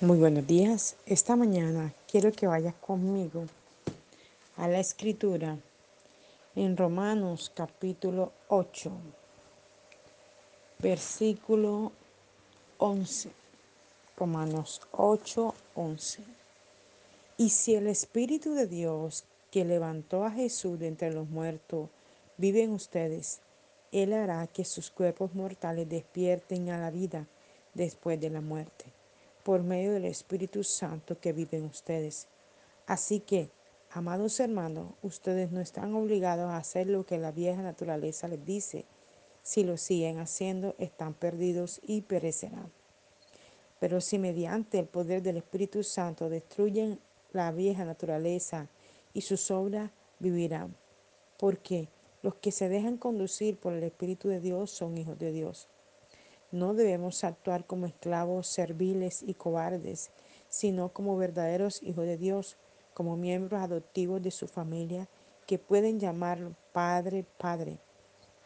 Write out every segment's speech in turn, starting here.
Muy buenos días. Esta mañana quiero que vayas conmigo a la escritura en Romanos capítulo 8, versículo 11. Romanos 8, 11. Y si el Espíritu de Dios que levantó a Jesús de entre los muertos vive en ustedes, Él hará que sus cuerpos mortales despierten a la vida después de la muerte por medio del Espíritu Santo que vive en ustedes. Así que, amados hermanos, ustedes no están obligados a hacer lo que la vieja naturaleza les dice. Si lo siguen haciendo, están perdidos y perecerán. Pero si mediante el poder del Espíritu Santo destruyen la vieja naturaleza y sus obras, vivirán. Porque los que se dejan conducir por el Espíritu de Dios son hijos de Dios. No debemos actuar como esclavos serviles y cobardes, sino como verdaderos hijos de Dios, como miembros adoptivos de su familia, que pueden llamarlo Padre, Padre,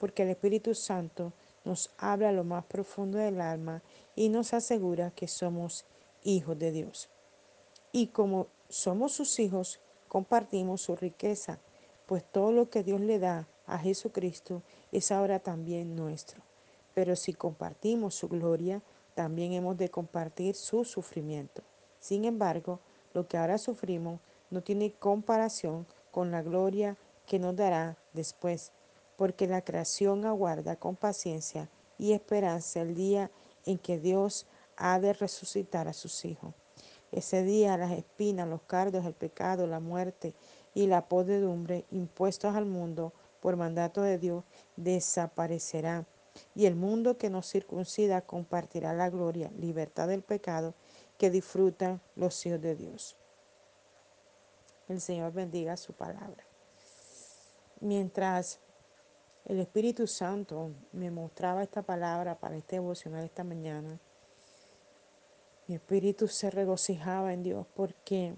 porque el Espíritu Santo nos habla a lo más profundo del alma y nos asegura que somos hijos de Dios. Y como somos sus hijos, compartimos su riqueza, pues todo lo que Dios le da a Jesucristo es ahora también nuestro. Pero si compartimos su gloria, también hemos de compartir su sufrimiento. Sin embargo, lo que ahora sufrimos no tiene comparación con la gloria que nos dará después, porque la creación aguarda con paciencia y esperanza el día en que Dios ha de resucitar a sus hijos. Ese día las espinas, los cardos, el pecado, la muerte y la podredumbre impuestos al mundo por mandato de Dios desaparecerán y el mundo que nos circuncida compartirá la gloria, libertad del pecado que disfrutan los hijos de Dios. El Señor bendiga su palabra. Mientras el Espíritu Santo me mostraba esta palabra para este devocional esta mañana, mi espíritu se regocijaba en Dios porque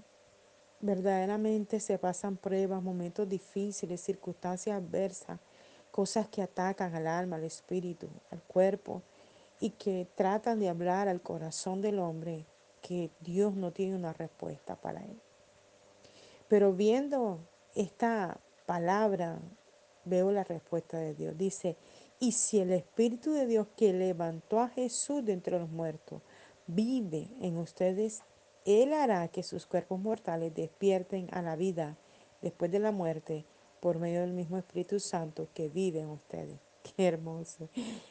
verdaderamente se pasan pruebas, momentos difíciles, circunstancias adversas cosas que atacan al alma, al espíritu, al cuerpo y que tratan de hablar al corazón del hombre que Dios no tiene una respuesta para él. Pero viendo esta palabra, veo la respuesta de Dios. Dice, y si el Espíritu de Dios que levantó a Jesús de entre los muertos vive en ustedes, Él hará que sus cuerpos mortales despierten a la vida después de la muerte por medio del mismo Espíritu Santo que vive en ustedes. Qué hermoso.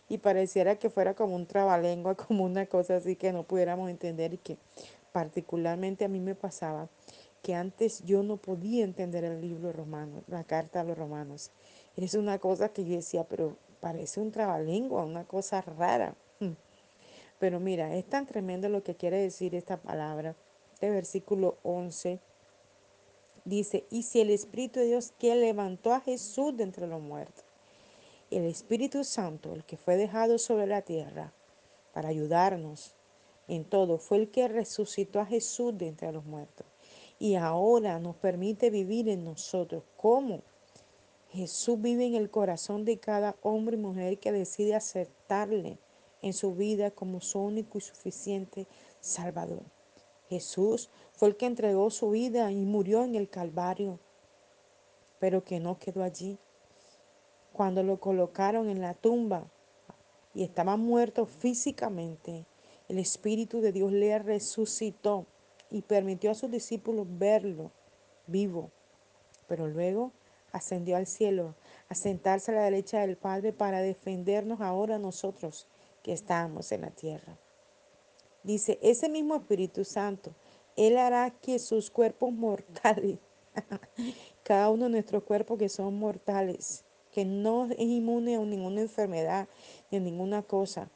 Y pareciera que fuera como un trabalengua, como una cosa así que no pudiéramos entender y que particularmente a mí me pasaba que antes yo no podía entender el libro romano, la carta a los romanos. Es una cosa que yo decía, pero parece un trabalengua, una cosa rara. Pero mira, es tan tremendo lo que quiere decir esta palabra. Este versículo 11 Dice, y si el Espíritu de Dios que levantó a Jesús de entre los muertos, el Espíritu Santo, el que fue dejado sobre la tierra para ayudarnos en todo, fue el que resucitó a Jesús de entre los muertos. Y ahora nos permite vivir en nosotros. ¿Cómo? Jesús vive en el corazón de cada hombre y mujer que decide aceptarle en su vida como su único y suficiente Salvador. Jesús fue el que entregó su vida y murió en el Calvario, pero que no quedó allí. Cuando lo colocaron en la tumba y estaba muerto físicamente, el Espíritu de Dios le resucitó y permitió a sus discípulos verlo vivo. Pero luego ascendió al cielo, a sentarse a la derecha del Padre para defendernos ahora nosotros que estamos en la tierra. Dice, ese mismo Espíritu Santo, Él hará que sus cuerpos mortales, cada uno de nuestros cuerpos que son mortales, que no es inmune a ninguna enfermedad ni a ninguna cosa.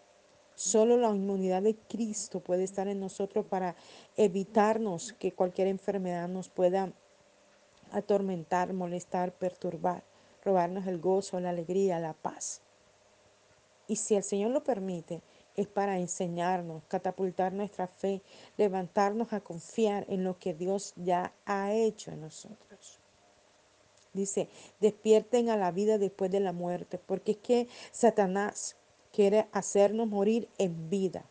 Solo la inmunidad de Cristo puede estar en nosotros para evitarnos que cualquier enfermedad nos pueda atormentar, molestar, perturbar, robarnos el gozo, la alegría, la paz. Y si el Señor lo permite, es para enseñarnos, catapultar nuestra fe, levantarnos a confiar en lo que Dios ya ha hecho en nosotros. Dice, despierten a la vida después de la muerte, porque es que Satanás quiere hacernos morir en vida.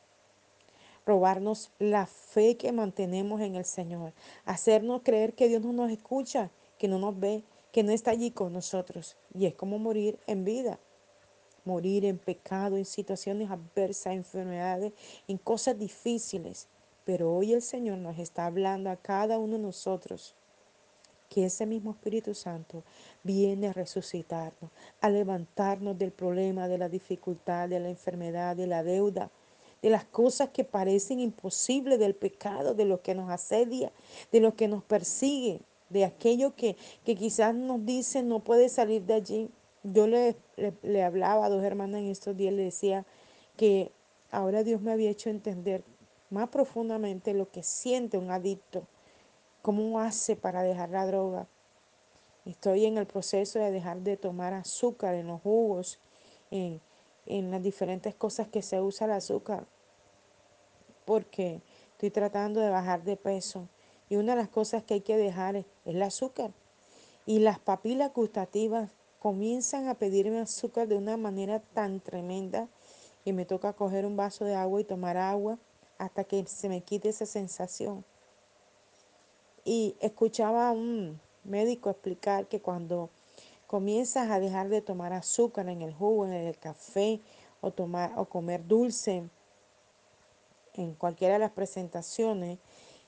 robarnos la fe que mantenemos en el Señor, hacernos creer que Dios no nos escucha, que no nos ve, que no está allí con nosotros. Y es como morir en vida, morir en pecado, en situaciones adversas, enfermedades, en cosas difíciles. Pero hoy el Señor nos está hablando a cada uno de nosotros que ese mismo Espíritu Santo viene a resucitarnos, a levantarnos del problema, de la dificultad, de la enfermedad, de la deuda, de las cosas que parecen imposibles, del pecado, de lo que nos asedia, de lo que nos persigue, de aquello que, que quizás nos dicen no puede salir de allí. Yo le, le, hablaba a dos hermanas en estos días, le decía que ahora Dios me había hecho entender más profundamente lo que siente un adicto ¿Cómo hace para dejar la droga? Estoy en el proceso de dejar de tomar azúcar en los jugos, en, en las diferentes cosas que se usa el azúcar, porque estoy tratando de bajar de peso. Y una de las cosas que hay que dejar es, es el azúcar. Y las papilas gustativas comienzan a pedirme azúcar de una manera tan tremenda que me toca coger un vaso de agua y tomar agua hasta que se me quite esa sensación. Y escuchaba a un médico explicar que cuando comienzas a dejar de tomar azúcar en el jugo, en el café o, tomar, o comer dulce en cualquiera de las presentaciones,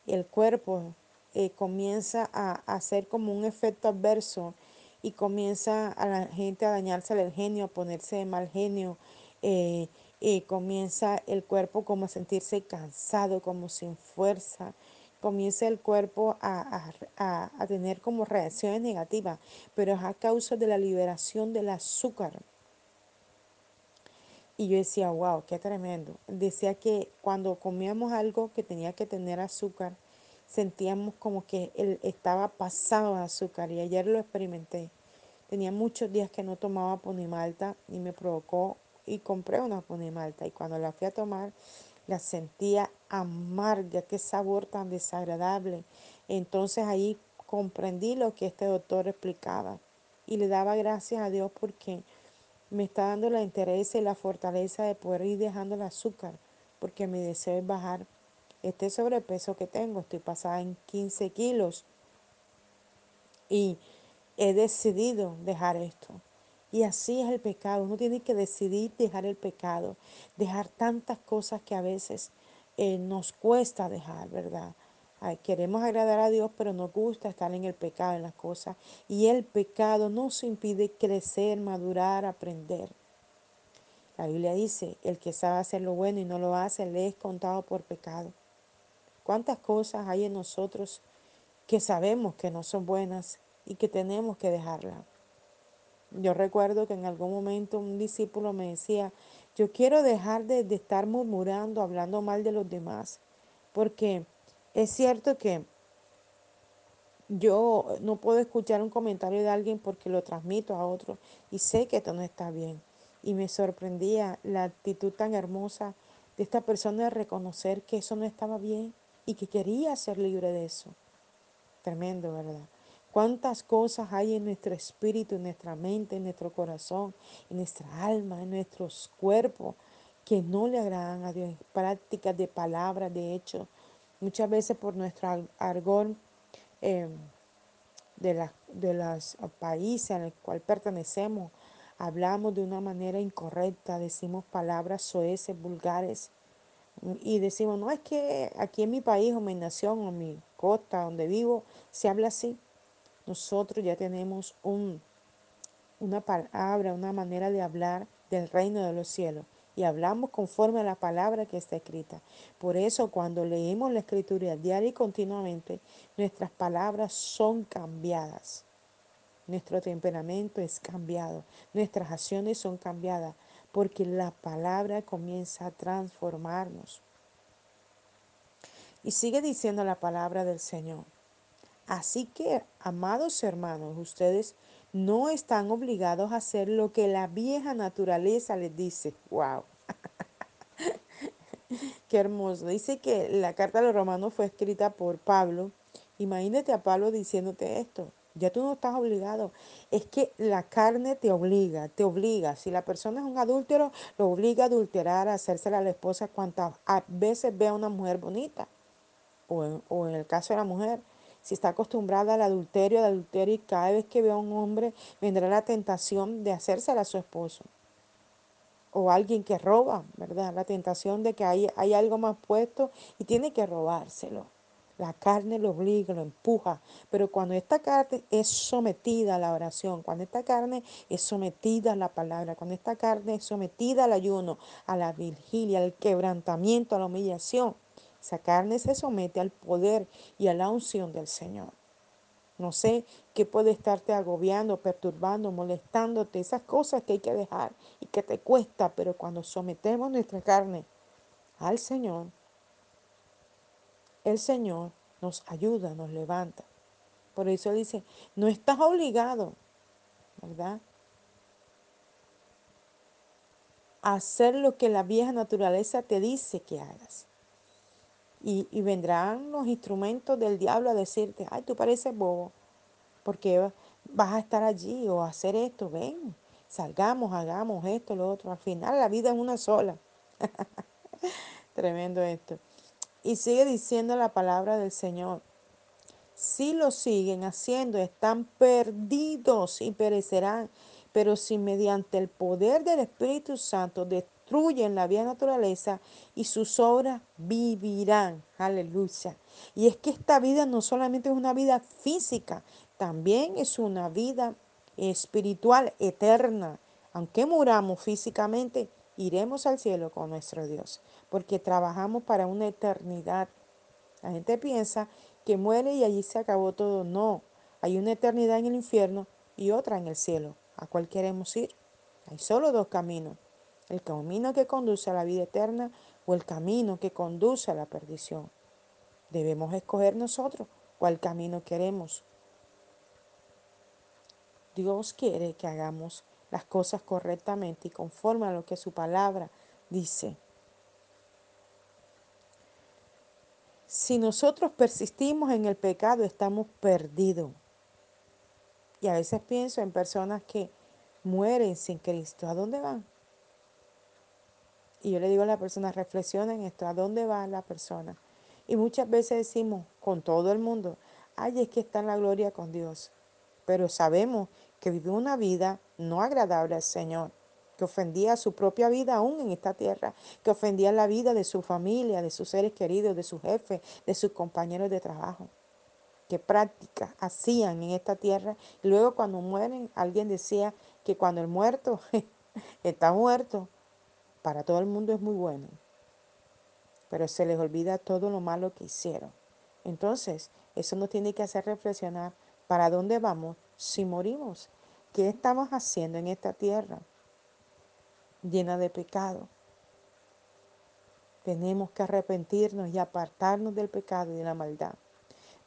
el cuerpo eh, comienza a hacer como un efecto adverso y comienza a la gente a dañarse el genio, a ponerse de mal genio, eh, y comienza el cuerpo como a sentirse cansado, como sin fuerza, comienza el cuerpo a, a, a, tener como reacciones negativas, pero es a causa de la liberación del azúcar. Y yo decía, wow, qué tremendo. Decía que cuando comíamos algo que tenía que tener azúcar, sentíamos como que él estaba pasado de azúcar. Y ayer lo experimenté. Tenía muchos días que no tomaba ponimalta y me provocó y compré una ponimalta. Y cuando la fui a tomar, la sentía amarga, qué sabor tan desagradable. Entonces ahí comprendí lo que este doctor explicaba y le daba gracias a Dios porque me está dando la interés y la fortaleza de poder ir dejando el azúcar, porque mi deseo es bajar este sobrepeso que tengo. Estoy pasada en 15 kilos y he decidido dejar esto. Y así es el pecado. Uno tiene que decidir dejar el pecado, dejar tantas cosas que a veces eh, nos cuesta dejar, ¿verdad? Queremos agradar a Dios, pero nos gusta estar en el pecado, en las cosas. Y el pecado nos impide crecer, madurar, aprender. La Biblia dice, el que sabe hacer lo bueno y no lo hace, le es contado por pecado. ¿Cuántas cosas hay en nosotros que sabemos que no son buenas y que tenemos que dejarlas? Yo recuerdo que en algún momento un discípulo me decía, yo quiero dejar de, estar murmurando, hablando mal de los demás, porque es cierto que yo no puedo escuchar un comentario de alguien porque lo transmito a otro y sé que esto no está bien. Y me sorprendía la actitud tan hermosa de esta persona de reconocer que eso no estaba bien y que quería ser libre de eso. Tremendo, ¿verdad? Cuántas cosas hay en nuestro espíritu, en nuestra mente, en nuestro corazón, en nuestra alma, en nuestros cuerpos, que no le agradan a Dios. Prácticas de palabras, de hecho, muchas veces por nuestro argón eh, de, de los países al cual pertenecemos, hablamos de una manera incorrecta, decimos palabras soeces, vulgares, y decimos, no es que aquí en mi país o mi nación o mi costa donde vivo se habla así nosotros ya tenemos un, una palabra, una manera de hablar del reino de los cielos y hablamos conforme a la palabra que está escrita. Por eso cuando leemos la escritura diaria y continuamente, nuestras palabras son cambiadas. Nuestro temperamento es cambiado, nuestras acciones son cambiadas, porque la palabra comienza a transformarnos. Y sigue diciendo la palabra del Señor. Así que, amados hermanos, ustedes no están obligados a hacer lo que la vieja naturaleza les dice. ¡Wow! Qué hermoso. Dice que la carta a los romanos fue escrita por Pablo. Imagínate a Pablo diciéndote esto. Ya tú no estás obligado. Es que la carne te obliga, te obliga. Si la persona es un adúltero, lo obliga a adulterar, a hacérsela a la esposa cuantas veces vea a una mujer bonita. O en, o en el caso de la mujer, si está acostumbrada al adulterio, al adulterio y cada vez que vea a un hombre vendrá la tentación de hacérsela a su esposo. O alguien que roba, ¿verdad? La tentación de que hay, hay algo más puesto y tiene que robárselo. La carne lo obliga, lo empuja, pero cuando esta carne es sometida a la oración, cuando esta carne es sometida a la palabra, cuando esta carne es sometida al ayuno, a la vigilia, al quebrantamiento, a la humillación, esa carne se somete al poder y a la unción del Señor. No sé qué puede estarte agobiando, perturbando, molestándote, esas cosas que hay que dejar y que te cuesta, pero cuando sometemos nuestra carne al Señor, el Señor nos ayuda, nos levanta. Por eso dice, no estás obligado, ¿verdad? A hacer lo que la vieja naturaleza te dice que hagas. Y, y vendrán los instrumentos del diablo a decirte, ay, tú pareces bobo, porque vas a estar allí o a hacer esto, ven, salgamos, hagamos esto, lo otro. Al final la vida es una sola. Tremendo esto. Y sigue diciendo la palabra del Señor. Si lo siguen haciendo, están perdidos y perecerán. Pero si mediante el poder del Espíritu Santo destruyen la vieja naturaleza y sus obras vivirán. Aleluya. Y es que esta vida no solamente es una vida física, también es una vida espiritual eterna. Aunque muramos físicamente, iremos al cielo con nuestro Dios, porque trabajamos para una eternidad. La gente piensa que muere y allí se acabó todo. No, hay una eternidad en el infierno y otra en el cielo. ¿A cuál queremos ir? Hay solo dos caminos. El camino que conduce a la vida eterna o el camino que conduce a la perdición. Debemos escoger nosotros cuál camino queremos. Dios quiere que hagamos las cosas correctamente y conforme a lo que su palabra dice. Si nosotros persistimos en el pecado, estamos perdidos. Y a veces pienso en personas que mueren sin Cristo. ¿A dónde van? Y yo le digo a la persona, reflexiona en esto, ¿a dónde va la persona? Y muchas veces decimos con todo el mundo, ay, es que está en la gloria con Dios. Pero sabemos que vivió una vida no agradable al Señor, que ofendía a su propia vida aún en esta tierra, que ofendía la vida de su familia, de sus seres queridos, de su jefe, de sus compañeros de trabajo. Qué prácticas hacían en esta tierra. Y luego cuando mueren, alguien decía que cuando el muerto está muerto, para todo el mundo es muy bueno. Pero se les olvida todo lo malo que hicieron. Entonces, eso nos tiene que hacer reflexionar para dónde vamos si morimos. ¿Qué estamos haciendo en esta tierra llena de pecado? Tenemos que arrepentirnos y apartarnos del pecado y de la maldad.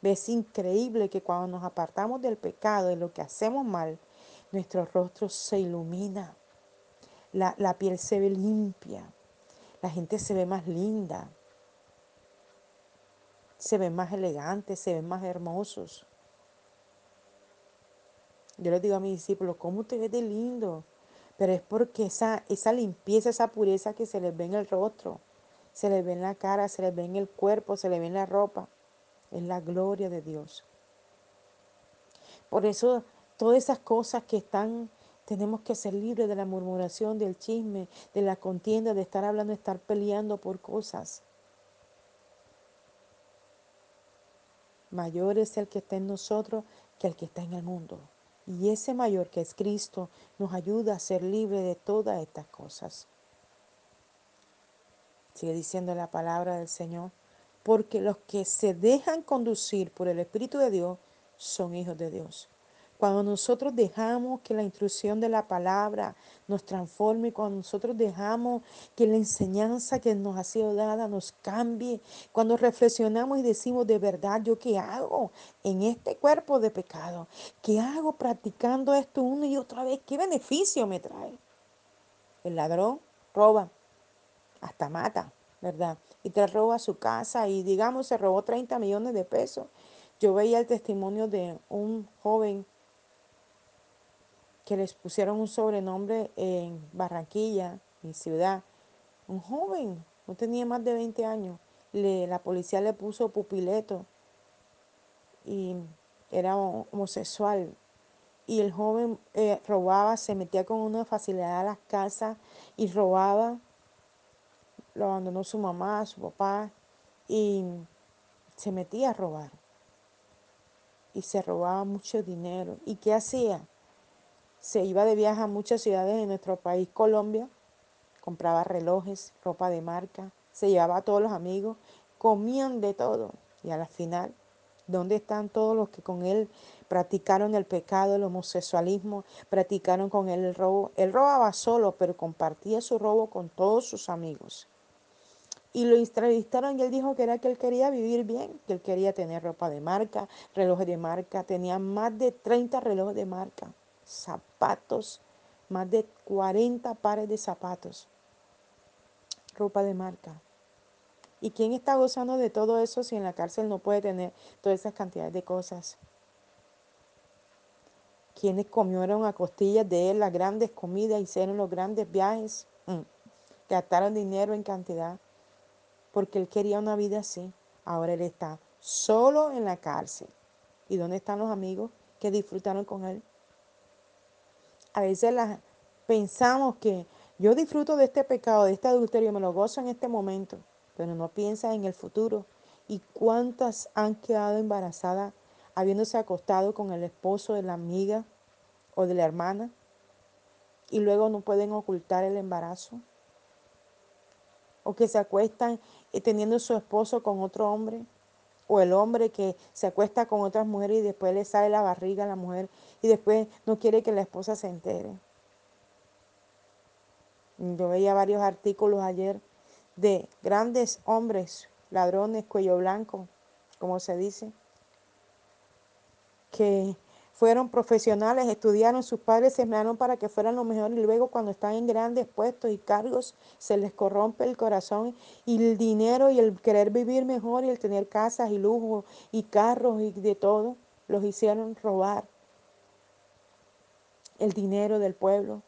Es increíble que cuando nos apartamos del pecado, de lo que hacemos mal, nuestro rostro se ilumina, la, la piel se ve limpia, la gente se ve más linda, se ven más elegantes, se ven más hermosos. Yo les digo a mis discípulos, ¿cómo te ves de lindo? Pero es porque esa, esa limpieza, esa pureza que se les ve en el rostro, se les ve en la cara, se les ve en el cuerpo, se les ve en la ropa, es la gloria de Dios. Por eso todas esas cosas que están, tenemos que ser libres de la murmuración, del chisme, de la contienda, de estar hablando, de estar peleando por cosas. Mayor es el que está en nosotros que el que está en el mundo. Y ese mayor que es Cristo nos ayuda a ser libres de todas estas cosas. Sigue diciendo la palabra del Señor. Porque los que se dejan conducir por el Espíritu de Dios son hijos de Dios. Cuando nosotros dejamos que la instrucción de la palabra nos transforme, cuando nosotros dejamos que la enseñanza que nos ha sido dada nos cambie, cuando reflexionamos y decimos de verdad, ¿yo qué hago en este cuerpo de pecado? ¿Qué hago practicando esto una y otra vez? ¿Qué beneficio me trae? El ladrón roba, hasta mata, ¿verdad? Y te roba su casa y digamos se robó 30 millones de pesos Yo veía el testimonio de un joven que les pusieron un sobrenombre en Barranquilla, mi ciudad. Un joven, no tenía más de 20 años. Le, la policía le puso pupileto y era homosexual. Y el joven eh, robaba, se metía con una facilidad a las casas y robaba. Lo abandonó su mamá, su papá y se metía a robar. Y se robaba mucho dinero. ¿Y qué hacía? Se iba de viaje a muchas ciudades de nuestro país, Colombia, compraba relojes, ropa de marca, se llevaba a todos los amigos, comían de todo. Y a la final, ¿dónde están todos los que con él practicaron el pecado, el homosexualismo, practicaron con él el robo? Él robaba solo, pero compartía su robo con todos sus amigos. Y lo entrevistaron y él dijo que era que él quería vivir bien, que él quería tener ropa de marca, relojes de marca, tenía más de 30 relojes de marca, zapatos, más de 40 pares de zapatos, ropa de marca. ¿Y quién está gozando de todo eso si en la cárcel no puede tener todas esas cantidades de cosas? ¿Quiénes comieron a costillas de él las grandes comidas, hicieron los grandes viajes? Mm. Gastaron dinero en cantidad porque él quería una vida así. Ahora él está solo en la cárcel. ¿Y dónde están los amigos que disfrutaron con él? A veces las, pensamos que yo disfruto de este pecado, de este adulterio, me lo gozo en este momento, pero no piensa en el futuro. ¿Y cuántas han quedado embarazadas habiéndose acostado con el esposo de la amiga o de la hermana y luego no pueden ocultar el embarazo? O que se acuestan eh, teniendo su esposo con otro hombre, o el hombre que se acuesta con otras mujeres y después le sale la barriga a la mujer y después no quiere que la esposa se entere. Yo veía varios artículos ayer de grandes hombres, ladrones, cuello blanco, como se dice, que fueron profesionales, estudiaron, sus padres se sembraron para que fueran lo mejor y luego cuando están en grandes puestos y cargos se les corrompe el corazón y el dinero y el querer vivir mejor y el tener casas y lujo y carros y de todo, los hicieron robar el dinero del pueblo.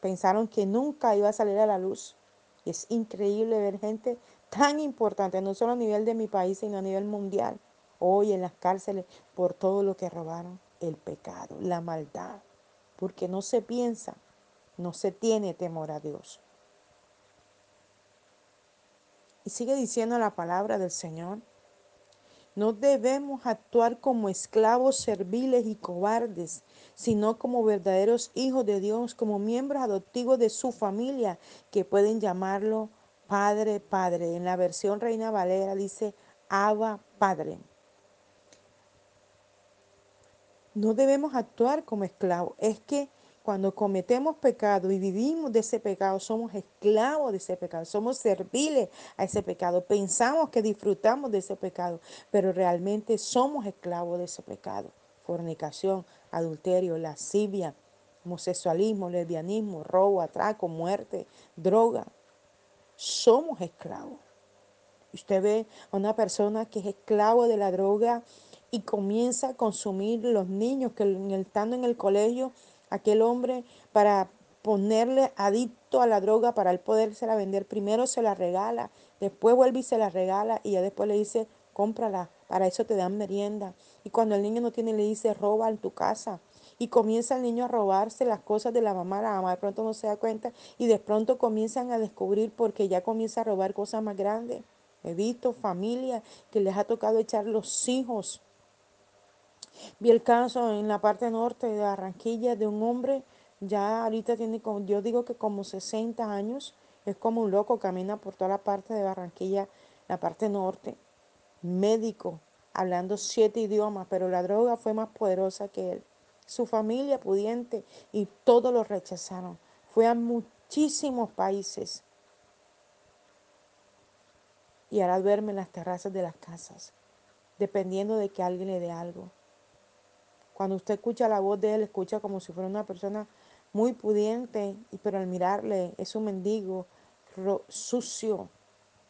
Pensaron que nunca iba a salir a la luz. Y es increíble ver gente tan importante, no solo a nivel de mi país, sino a nivel mundial, hoy en las cárceles por todo lo que robaron, el pecado, la maldad, porque no se piensa, no se tiene temor a Dios. Y sigue diciendo la palabra del Señor. No debemos actuar como esclavos serviles y cobardes, sino como verdaderos hijos de Dios, como miembros adoptivos de su familia, que pueden llamarlo Padre, Padre. En la versión Reina Valera dice Abba, Padre. No debemos actuar como esclavos. Es que cuando cometemos pecado y vivimos de ese pecado, somos esclavos de ese pecado, somos serviles a ese pecado. Pensamos que disfrutamos de ese pecado, pero realmente somos esclavos de ese pecado. Fornicación, adulterio, lascivia, homosexualismo, lesbianismo, robo, atraco, muerte, droga. Somos esclavos. Usted ve a una persona que es esclavo de la droga y comienza a consumir los niños que estando en el colegio, aquel hombre para ponerle adicto a la droga para él la vender, primero se la regala, después vuelve y se la regala y ya después le dice, cómprala, para eso te dan merienda. Y cuando el niño no tiene, le dice, roba en tu casa. Y comienza el niño a robarse las cosas de la mamá, la mamá de pronto no se da cuenta y de pronto comienzan a descubrir porque ya comienza a robar cosas más grandes. He visto familias que les ha tocado echar los hijos Vi el caso en la parte norte de Barranquilla de un hombre, ya ahorita tiene, como, yo digo que como 60 años, es como un loco, camina por toda la parte de Barranquilla, la parte norte, médico, hablando siete idiomas, pero la droga fue más poderosa que él. Su familia pudiente y todos lo rechazaron. Fue a muchísimos países y ahora duerme en las terrazas de las casas, dependiendo de que alguien le dé algo. Cuando usted escucha la voz de él, escucha como si fuera una persona muy pudiente, pero al mirarle es un mendigo sucio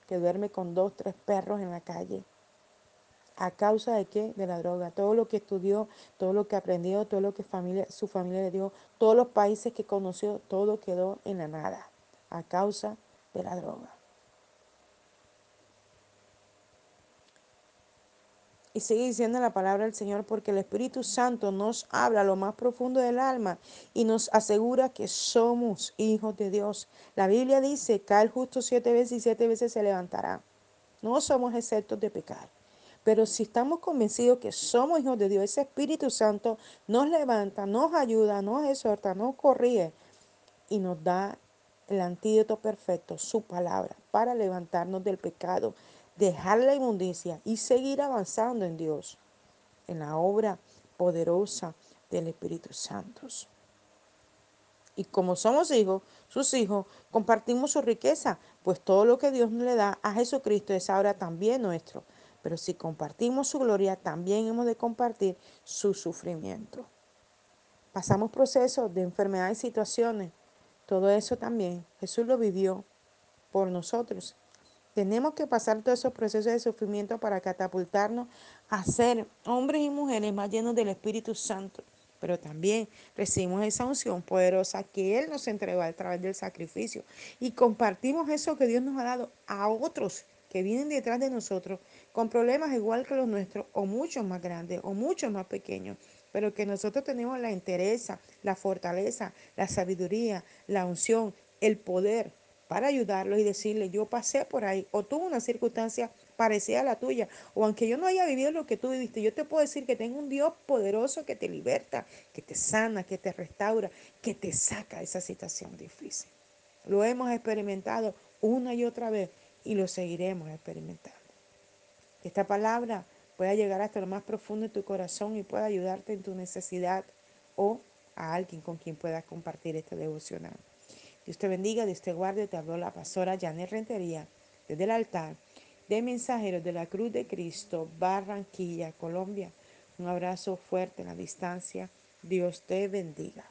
que duerme con dos, tres perros en la calle. ¿A causa de qué? De la droga. Todo lo que estudió, todo lo que aprendió, todo lo que familia, su familia le dio, todos los países que conoció, todo quedó en la nada. A causa de la droga. Y sigue diciendo la palabra del Señor porque el Espíritu Santo nos habla a lo más profundo del alma y nos asegura que somos hijos de Dios. La Biblia dice, cae el justo siete veces y siete veces se levantará. No somos exceptos de pecar. Pero si estamos convencidos que somos hijos de Dios, ese Espíritu Santo nos levanta, nos ayuda, nos exhorta, nos corrige y nos da el antídoto perfecto, su palabra, para levantarnos del pecado, dejar la inmundicia y seguir avanzando en Dios, en la obra poderosa del Espíritu Santo. Y como somos hijos, sus hijos, compartimos su riqueza, pues todo lo que Dios le da a Jesucristo es ahora también nuestro. Pero si compartimos su gloria, también hemos de compartir su sufrimiento. Pasamos procesos de enfermedad y situaciones. Todo eso también Jesús lo vivió por nosotros tenemos que pasar todos esos procesos de sufrimiento para catapultarnos a ser hombres y mujeres más llenos del Espíritu Santo. Pero también recibimos esa unción poderosa que Él nos entregó a través del sacrificio. Y compartimos eso que Dios nos ha dado a otros que vienen detrás de nosotros con problemas igual que los nuestros o muchos más grandes o muchos más pequeños. Pero que nosotros tenemos la entereza, la fortaleza, la sabiduría, la unción, el poder para ayudarlos y decirle, yo pasé por ahí o tuve una circunstancia parecida a la tuya, o aunque yo no haya vivido lo que tú viviste, yo te puedo decir que tengo un Dios poderoso que te liberta, que te sana, que te restaura, que te saca de esa situación difícil. Lo hemos experimentado una y otra vez y lo seguiremos experimentando. Esta palabra pueda llegar hasta lo más profundo de tu corazón y pueda ayudarte en tu necesidad o a alguien con quien puedas compartir este devocional. Dios te bendiga, Dios te guarde. Te habló la pastora Janet Rentería desde el altar de Mensajeros de la Cruz de Cristo, Barranquilla, Colombia. Un abrazo fuerte en la distancia. Dios te bendiga.